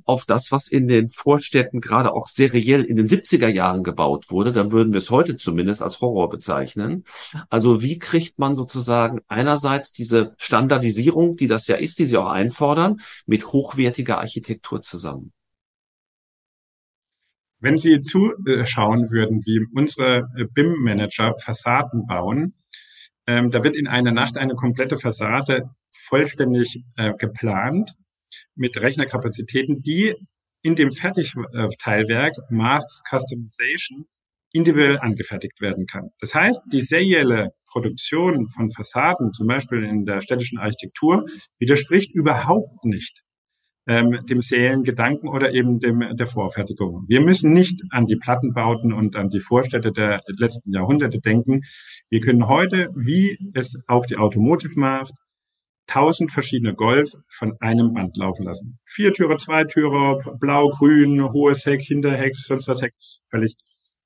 auf das, was in den Vorstädten gerade auch seriell in den 70er Jahren gebaut wurde, dann würden wir es heute zumindest als Horror bezeichnen. Also wie kriegt man sozusagen einerseits diese Standardisierung, die das ja ist, die Sie auch einfordern, mit hochwertiger Architektur zusammen? Wenn Sie zuschauen würden, wie unsere äh, BIM-Manager Fassaden bauen, ähm, da wird in einer Nacht eine komplette Fassade vollständig äh, geplant mit Rechnerkapazitäten, die in dem Fertigteilwerk Mass Customization individuell angefertigt werden kann. Das heißt, die serielle Produktion von Fassaden, zum Beispiel in der städtischen Architektur, widerspricht überhaupt nicht ähm, dem seriellen oder eben dem der Vorfertigung. Wir müssen nicht an die Plattenbauten und an die Vorstädte der letzten Jahrhunderte denken. Wir können heute, wie es auch die Automotive macht, tausend verschiedene Golf von einem Band laufen lassen. Viertürer, Zweitürer, blau, grün, hohes Heck, Hinterheck, sonst was Heck, völlig.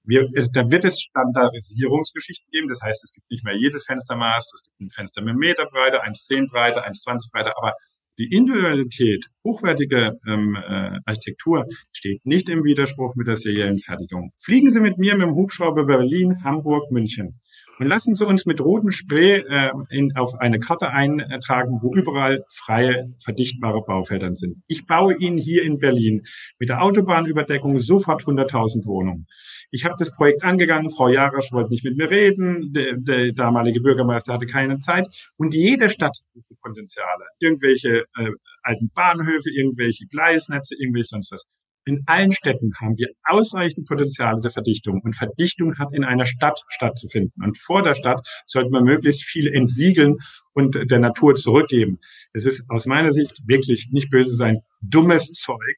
Wir, da wird es Standardisierungsgeschichten geben. Das heißt, es gibt nicht mehr jedes Fenstermaß. Es gibt ein Fenster mit Meterbreite, 1,10 Breite, 1,20 Breite. Aber die Individualität, hochwertige ähm, äh, Architektur steht nicht im Widerspruch mit der seriellen Fertigung. Fliegen Sie mit mir mit dem Hubschrauber Berlin, Hamburg, München. Und lassen Sie uns mit rotem Spray äh, in, auf eine Karte eintragen, wo überall freie, verdichtbare Baufelder sind. Ich baue Ihnen hier in Berlin mit der Autobahnüberdeckung sofort 100.000 Wohnungen. Ich habe das Projekt angegangen, Frau Jarasch wollte nicht mit mir reden, der, der damalige Bürgermeister hatte keine Zeit. Und jede Stadt hat diese Potenziale. Irgendwelche äh, alten Bahnhöfe, irgendwelche Gleisnetze, irgendwelche sonst was. In allen Städten haben wir ausreichend Potenziale der Verdichtung. Und Verdichtung hat in einer Stadt stattzufinden. Und vor der Stadt sollte man möglichst viel entsiegeln und der Natur zurückgeben. Es ist aus meiner Sicht wirklich nicht böse sein, dummes Zeug,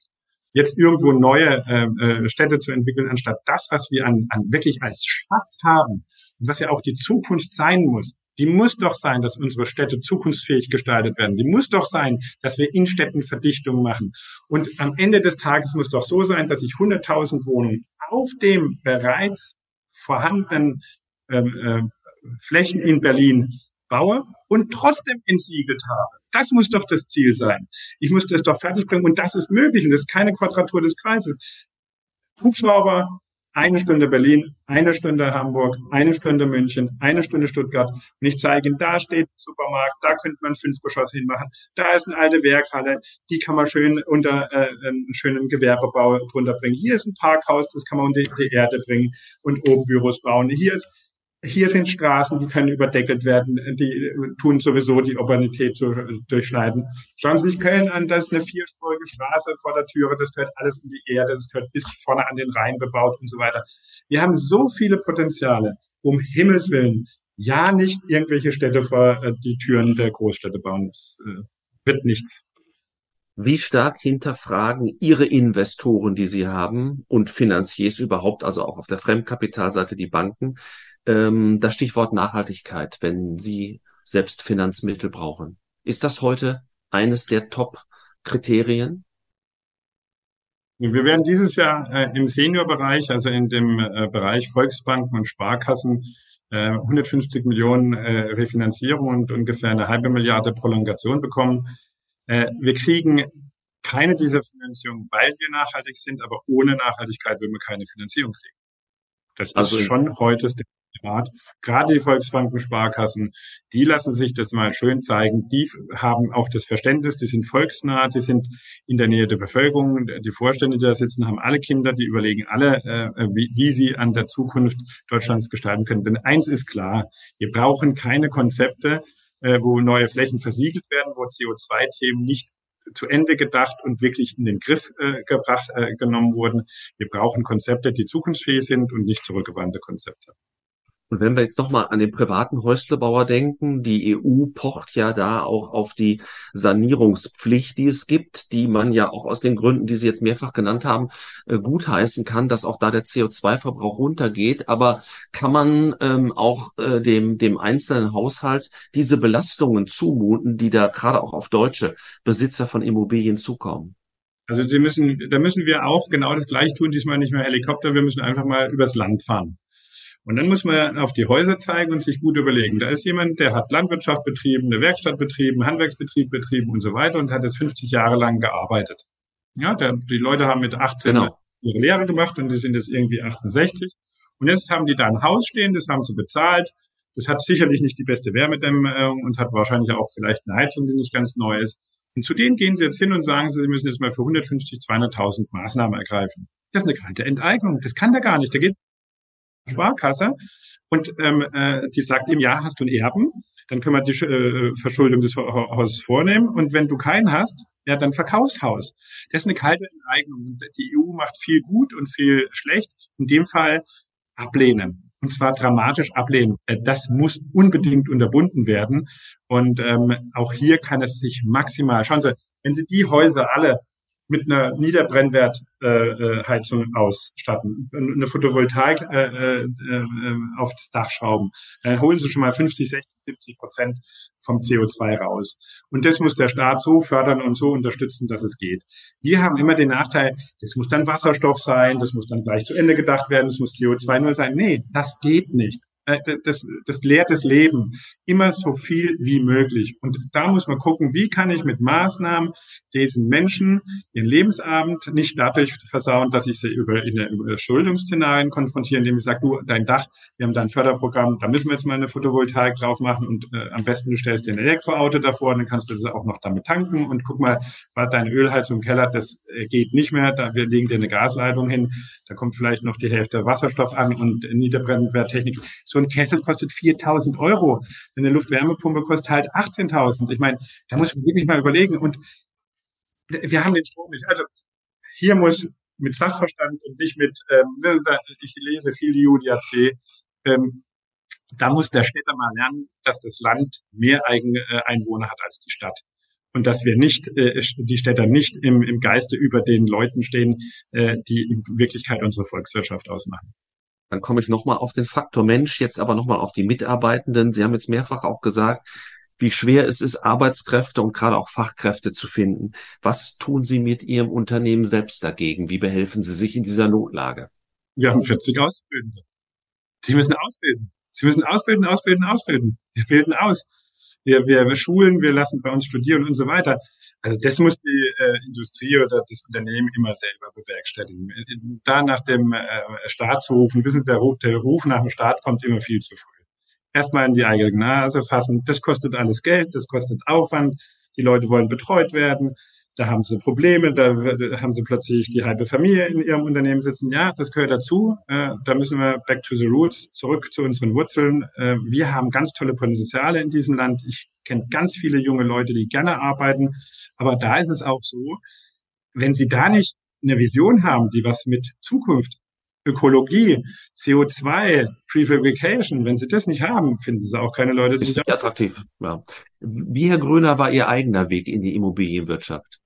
jetzt irgendwo neue äh, äh, Städte zu entwickeln, anstatt das, was wir an, an wirklich als Schatz haben und was ja auch die Zukunft sein muss, die muss doch sein, dass unsere Städte zukunftsfähig gestaltet werden. Die muss doch sein, dass wir in Städten Verdichtung machen. Und am Ende des Tages muss doch so sein, dass ich 100.000 Wohnungen auf dem bereits vorhandenen ähm, äh, Flächen in Berlin baue und trotzdem entsiegelt habe. Das muss doch das Ziel sein. Ich muss das doch fertigbringen und das ist möglich und das ist keine Quadratur des Kreises. Hubschrauber, eine Stunde Berlin, eine Stunde Hamburg, eine Stunde München, eine Stunde Stuttgart. Und ich zeige Ihnen, da steht ein Supermarkt, da könnte man fünf Geschosse hinmachen, da ist eine alte Werkhalle, die kann man schön unter äh, einen schönen Gewerbebau drunter bringen. Hier ist ein Parkhaus, das kann man unter die Erde bringen und oben Büros bauen. Hier ist hier sind Straßen, die können überdeckelt werden, die tun sowieso die Urbanität zu, durchschneiden. Schauen Sie sich Köln an, das ist eine vierspurige Straße vor der Türe, das gehört alles in die Erde, das gehört bis vorne an den Rhein bebaut und so weiter. Wir haben so viele Potenziale, um Himmels Willen, ja nicht irgendwelche Städte vor äh, die Türen der Großstädte bauen. Das äh, wird nichts. Wie stark hinterfragen Ihre Investoren, die Sie haben und Finanziers überhaupt, also auch auf der Fremdkapitalseite die Banken, ähm, das Stichwort Nachhaltigkeit, wenn Sie selbst Finanzmittel brauchen. Ist das heute eines der Top-Kriterien? Wir werden dieses Jahr äh, im Seniorbereich, also in dem äh, Bereich Volksbanken und Sparkassen, äh, 150 Millionen äh, Refinanzierung und ungefähr eine halbe Milliarde Prolongation bekommen. Äh, wir kriegen keine dieser Finanzierungen, weil wir nachhaltig sind, aber ohne Nachhaltigkeit würden wir keine Finanzierung kriegen. Das also ist schon heute Rat. Gerade die Volksbanken, Sparkassen, die lassen sich das mal schön zeigen. Die haben auch das Verständnis, die sind volksnah, die sind in der Nähe der Bevölkerung. Die Vorstände, die da sitzen, haben alle Kinder, die überlegen alle, äh, wie, wie sie an der Zukunft Deutschlands gestalten können. Denn eins ist klar, wir brauchen keine Konzepte, äh, wo neue Flächen versiegelt werden, wo CO2-Themen nicht zu Ende gedacht und wirklich in den Griff äh, gebracht, äh, genommen wurden. Wir brauchen Konzepte, die zukunftsfähig sind und nicht zurückgewandte Konzepte. Und wenn wir jetzt nochmal an den privaten Häuslebauer denken, die EU pocht ja da auch auf die Sanierungspflicht, die es gibt, die man ja auch aus den Gründen, die Sie jetzt mehrfach genannt haben, äh, gutheißen kann, dass auch da der CO2-Verbrauch runtergeht. Aber kann man ähm, auch äh, dem, dem einzelnen Haushalt diese Belastungen zumuten, die da gerade auch auf deutsche Besitzer von Immobilien zukommen? Also Sie müssen, da müssen wir auch genau das gleiche tun, diesmal nicht mehr Helikopter, wir müssen einfach mal übers Land fahren. Und dann muss man auf die Häuser zeigen und sich gut überlegen. Da ist jemand, der hat Landwirtschaft betrieben, eine Werkstatt betrieben, Handwerksbetrieb betrieben und so weiter und hat jetzt 50 Jahre lang gearbeitet. Ja, der, die Leute haben mit 18 genau. ihre Lehre gemacht und die sind jetzt irgendwie 68. Und jetzt haben die da ein Haus stehen, das haben sie bezahlt. Das hat sicherlich nicht die beste Wärmedämmung und hat wahrscheinlich auch vielleicht eine Heizung, die nicht ganz neu ist. Und zu denen gehen sie jetzt hin und sagen, sie müssen jetzt mal für 150, 200.000 Maßnahmen ergreifen. Das ist eine kalte Enteignung. Das kann der gar nicht. Der geht Sparkasse und ähm, äh, die sagt ihm, ja, hast du einen Erben? dann können wir die äh, Verschuldung des Hauses vornehmen. Und wenn du keinen hast, ja, dann Verkaufshaus. Das ist eine kalte Enteignung. Die EU macht viel gut und viel schlecht. In dem Fall ablehnen. Und zwar dramatisch ablehnen. Äh, das muss unbedingt unterbunden werden. Und ähm, auch hier kann es sich maximal, schauen Sie, wenn Sie die Häuser alle mit einer Niederbrennwertheizung äh, ausstatten, eine Photovoltaik äh, äh, auf das Dach schrauben, dann holen sie schon mal 50, 60, 70 Prozent vom CO2 raus. Und das muss der Staat so fördern und so unterstützen, dass es geht. Wir haben immer den Nachteil, das muss dann Wasserstoff sein, das muss dann gleich zu Ende gedacht werden, das muss CO2 nur sein. Nee, das geht nicht. Äh, das, das lehrt das Leben. Immer so viel wie möglich. Und da muss man gucken, wie kann ich mit Maßnahmen diesen Menschen ihren Lebensabend nicht dadurch versauen, dass ich sie über in der Überschuldungsszenarien konfrontiere, indem ich sage, du, dein Dach, wir haben da ein Förderprogramm, da müssen wir jetzt mal eine Photovoltaik drauf machen und äh, am besten du stellst dir ein Elektroauto davor, dann kannst du das auch noch damit tanken und guck mal, war deine Ölheizung im Keller, das äh, geht nicht mehr, da wir legen dir eine Gasleitung hin, da kommt vielleicht noch die Hälfte Wasserstoff an und Niederbrennwerttechnik. So ein Kessel kostet 4000 Euro. Eine Luftwärmepumpe kostet halt 18.000. Ich meine, da muss man wirklich mal überlegen. Und wir haben den Strom nicht. Also hier muss mit Sachverstand und nicht mit, ähm, ich lese viel UDAC, ähm, da muss der Städter mal lernen, dass das Land mehr eigene äh, Einwohner hat als die Stadt. Und dass wir nicht, äh, die Städter nicht im, im Geiste über den Leuten stehen, äh, die in Wirklichkeit unsere Volkswirtschaft ausmachen. Dann komme ich nochmal auf den Faktor Mensch, jetzt aber nochmal auf die Mitarbeitenden. Sie haben jetzt mehrfach auch gesagt, wie schwer es ist, Arbeitskräfte und gerade auch Fachkräfte zu finden. Was tun Sie mit Ihrem Unternehmen selbst dagegen? Wie behelfen Sie sich in dieser Notlage? Wir haben 40 Auszubildende. Sie müssen ausbilden. Sie müssen ausbilden, ausbilden, ausbilden. Wir bilden aus. Wir, wir, wir schulen, wir lassen bei uns studieren und so weiter. Also das muss die äh, Industrie oder das Unternehmen immer selber bewerkstelligen. Da nach dem äh, Staat zu rufen, wissen Sie, der der Ruf nach dem Staat kommt immer viel zu früh. Erstmal in die eigene Nase fassen, das kostet alles Geld, das kostet Aufwand, die Leute wollen betreut werden, da haben sie Probleme, da haben sie plötzlich die halbe Familie in ihrem Unternehmen sitzen. Ja, das gehört dazu. Äh, da müssen wir back to the roots, zurück zu unseren Wurzeln. Äh, wir haben ganz tolle Potenziale in diesem Land. Ich kenne ganz viele junge Leute, die gerne arbeiten. Aber da ist es auch so, wenn sie da nicht eine Vision haben, die was mit Zukunft, Ökologie, CO2, Prefabrication, wenn sie das nicht haben, finden sie auch keine Leute, die ist nicht attraktiv. Ja. Wie, Herr Gröner, war Ihr eigener Weg in die Immobilienwirtschaft?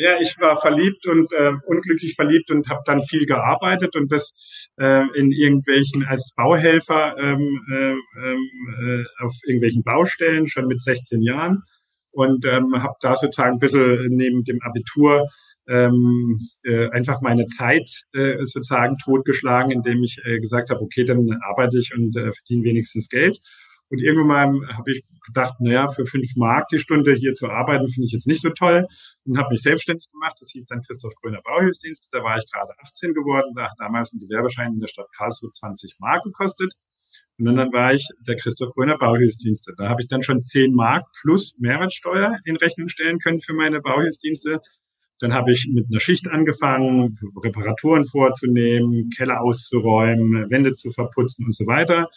Ja, ich war verliebt und äh, unglücklich verliebt und habe dann viel gearbeitet und das äh, in irgendwelchen als Bauhelfer ähm, äh, äh, auf irgendwelchen Baustellen schon mit 16 Jahren und ähm, habe da sozusagen ein bisschen neben dem Abitur ähm, äh, einfach meine Zeit äh, sozusagen totgeschlagen, indem ich äh, gesagt habe, okay, dann arbeite ich und äh, verdiene wenigstens Geld. Und irgendwann mal habe ich gedacht, naja, für fünf Mark die Stunde hier zu arbeiten, finde ich jetzt nicht so toll. Und habe mich selbstständig gemacht. Das hieß dann Christoph Gröner Bauhilfsdienst. Da war ich gerade 18 geworden. Da hat damals ein Gewerbeschein in der Stadt Karlsruhe 20 Mark gekostet. Und dann war ich der Christoph Gröner Bauhilfsdienste. Da habe ich dann schon 10 Mark plus Mehrwertsteuer in Rechnung stellen können für meine Bauhilfsdienste. Dann habe ich mit einer Schicht angefangen, Reparaturen vorzunehmen, Keller auszuräumen, Wände zu verputzen und so weiter.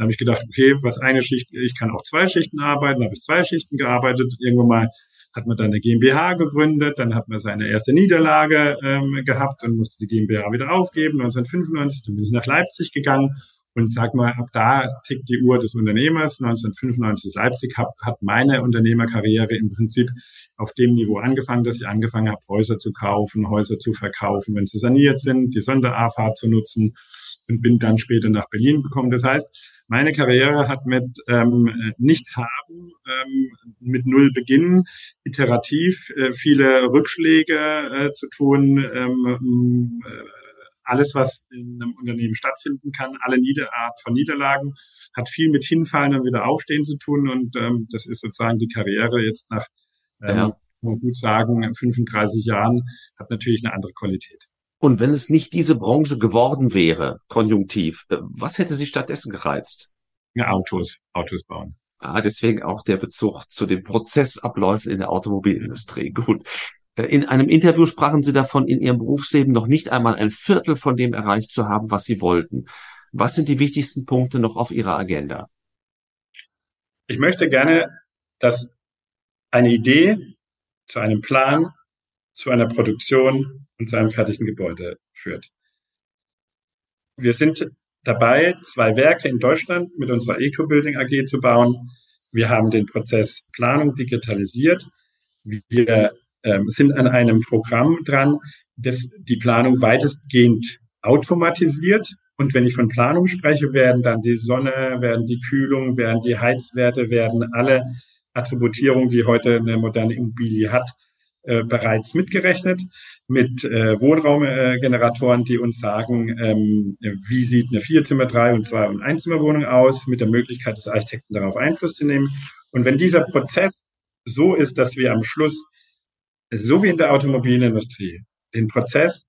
Dann habe ich gedacht, okay, was eine Schicht, ich kann auch zwei Schichten arbeiten, dann habe ich zwei Schichten gearbeitet. Irgendwann mal hat man dann eine GmbH gegründet, dann hat man seine erste Niederlage ähm, gehabt und musste die GmbH wieder aufgeben. 1995, dann bin ich nach Leipzig gegangen und sag mal, ab da tickt die Uhr des Unternehmers. 1995 Leipzig hab, hat meine Unternehmerkarriere im Prinzip auf dem Niveau angefangen, dass ich angefangen habe, Häuser zu kaufen, Häuser zu verkaufen, wenn sie saniert sind, die Sonder-A-Fahrt zu nutzen und bin dann später nach Berlin gekommen. Das heißt, meine Karriere hat mit ähm, nichts haben, ähm, mit null beginnen, iterativ äh, viele Rückschläge äh, zu tun, ähm, äh, alles, was in einem Unternehmen stattfinden kann, alle Nieder Art von Niederlagen, hat viel mit Hinfallen und wieder Aufstehen zu tun. Und ähm, das ist sozusagen die Karriere jetzt nach, ähm, ja. man gut sagen, 35 Jahren, hat natürlich eine andere Qualität. Und wenn es nicht diese Branche geworden wäre, konjunktiv, äh, was hätte Sie stattdessen gereizt? Ja, Autos, Autos bauen. Ah, deswegen auch der Bezug zu den Prozessabläufen in der Automobilindustrie. Gut. Äh, in einem Interview sprachen Sie davon, in Ihrem Berufsleben noch nicht einmal ein Viertel von dem erreicht zu haben, was Sie wollten. Was sind die wichtigsten Punkte noch auf Ihrer Agenda? Ich möchte gerne, dass eine Idee zu einem Plan, zu einer Produktion und zu einem fertigen Gebäude führt. Wir sind dabei, zwei Werke in Deutschland mit unserer Eco-Building AG zu bauen. Wir haben den Prozess Planung digitalisiert. Wir äh, sind an einem Programm dran, das die Planung weitestgehend automatisiert. Und wenn ich von Planung spreche, werden dann die Sonne, werden die Kühlung, werden die Heizwerte, werden alle Attributierungen, die heute eine moderne Immobilie hat, äh, bereits mitgerechnet mit äh, Wohnraumgeneratoren, äh, die uns sagen, ähm, wie sieht eine Vierzimmer, drei und zwei und Einzimmerwohnung aus, mit der Möglichkeit des Architekten darauf Einfluss zu nehmen. Und wenn dieser Prozess so ist, dass wir am Schluss, so wie in der Automobilindustrie, den Prozess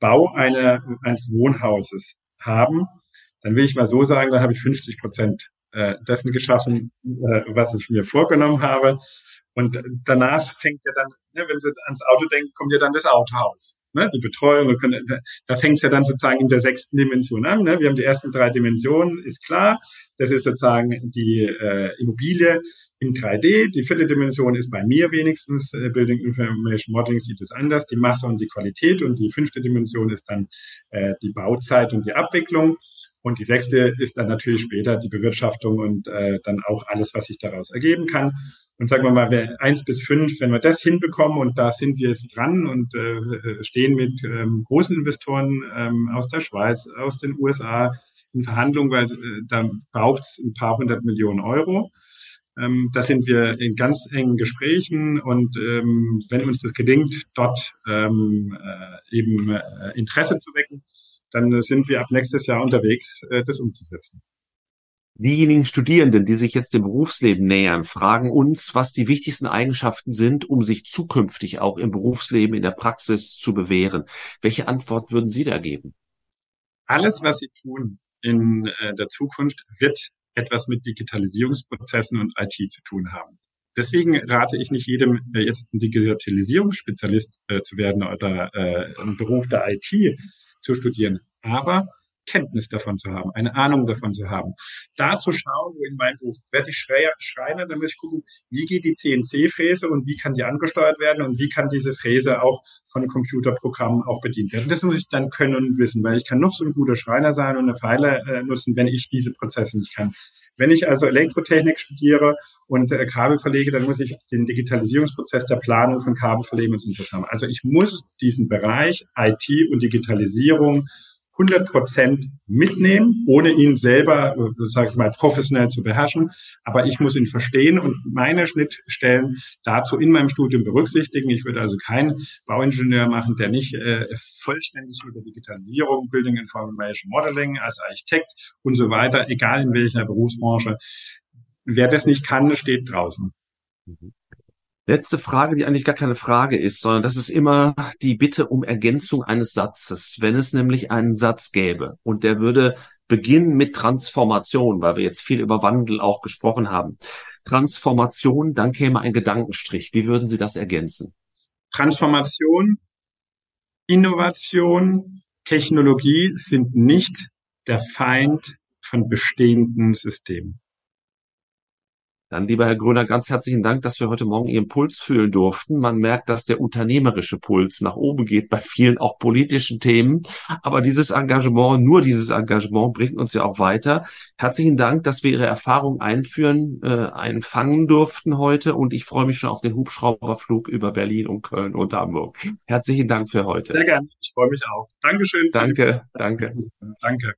Bau einer, eines Wohnhauses haben, dann will ich mal so sagen, dann habe ich 50 Prozent äh, dessen geschaffen, äh, was ich mir vorgenommen habe. Und danach fängt ja dann, ne, wenn Sie ans Auto denken, kommt ja dann das Autohaus. Ne, die Betreuung, können, da fängt es ja dann sozusagen in der sechsten Dimension an. Ne? Wir haben die ersten drei Dimensionen, ist klar. Das ist sozusagen die äh, Immobilie in 3D. Die vierte Dimension ist bei mir wenigstens, äh, Building Information Modeling sieht es anders, die Masse und die Qualität. Und die fünfte Dimension ist dann äh, die Bauzeit und die Abwicklung. Und die sechste ist dann natürlich später die Bewirtschaftung und äh, dann auch alles, was sich daraus ergeben kann. Und sagen wir mal, eins bis fünf, wenn wir das hinbekommen und da sind wir jetzt dran und äh, stehen mit ähm, großen Investoren ähm, aus der Schweiz, aus den USA in Verhandlungen, weil äh, da braucht es ein paar hundert Millionen Euro. Ähm, da sind wir in ganz engen Gesprächen und ähm, wenn uns das gelingt, dort ähm, äh, eben äh, Interesse zu wecken, dann sind wir ab nächstes Jahr unterwegs, äh, das umzusetzen. Diejenigen Studierenden, die sich jetzt dem Berufsleben nähern, fragen uns, was die wichtigsten Eigenschaften sind, um sich zukünftig auch im Berufsleben, in der Praxis zu bewähren. Welche Antwort würden Sie da geben? Alles, was Sie tun in äh, der Zukunft, wird etwas mit Digitalisierungsprozessen und IT zu tun haben. Deswegen rate ich nicht jedem, äh, jetzt ein Digitalisierungsspezialist zu werden oder einen Beruf der IT zu studieren, aber Kenntnis davon zu haben, eine Ahnung davon zu haben. Da zu schauen, wo in meinem Beruf werde ich Schreiner, dann muss ich gucken, wie geht die CNC-Fräse und wie kann die angesteuert werden und wie kann diese Fräse auch von Computerprogrammen auch bedient werden. Das muss ich dann können und wissen, weil ich kann noch so ein guter Schreiner sein und eine Pfeile äh, nutzen, wenn ich diese Prozesse nicht kann. Wenn ich also Elektrotechnik studiere und äh, Kabel verlege, dann muss ich den Digitalisierungsprozess der Planung von Kabel verlegen und so haben. Also ich muss diesen Bereich IT und Digitalisierung 100 Prozent mitnehmen, ohne ihn selber, sage ich mal, professionell zu beherrschen. Aber ich muss ihn verstehen und meine Schnittstellen dazu in meinem Studium berücksichtigen. Ich würde also keinen Bauingenieur machen, der nicht äh, vollständig der Digitalisierung, Building Information Modeling als Architekt und so weiter, egal in welcher Berufsbranche, wer das nicht kann, steht draußen. Mhm. Letzte Frage, die eigentlich gar keine Frage ist, sondern das ist immer die Bitte um Ergänzung eines Satzes. Wenn es nämlich einen Satz gäbe und der würde beginnen mit Transformation, weil wir jetzt viel über Wandel auch gesprochen haben. Transformation, dann käme ein Gedankenstrich. Wie würden Sie das ergänzen? Transformation, Innovation, Technologie sind nicht der Feind von bestehenden Systemen. Dann, lieber Herr Gröner, ganz herzlichen Dank, dass wir heute Morgen Ihren Puls fühlen durften. Man merkt, dass der unternehmerische Puls nach oben geht bei vielen auch politischen Themen. Aber dieses Engagement, nur dieses Engagement bringt uns ja auch weiter. Herzlichen Dank, dass wir Ihre Erfahrung einführen, äh, einfangen durften heute. Und ich freue mich schon auf den Hubschrauberflug über Berlin und Köln und Hamburg. Herzlichen Dank für heute. Sehr gerne. Ich freue mich auch. Dankeschön. Danke, danke. Danke.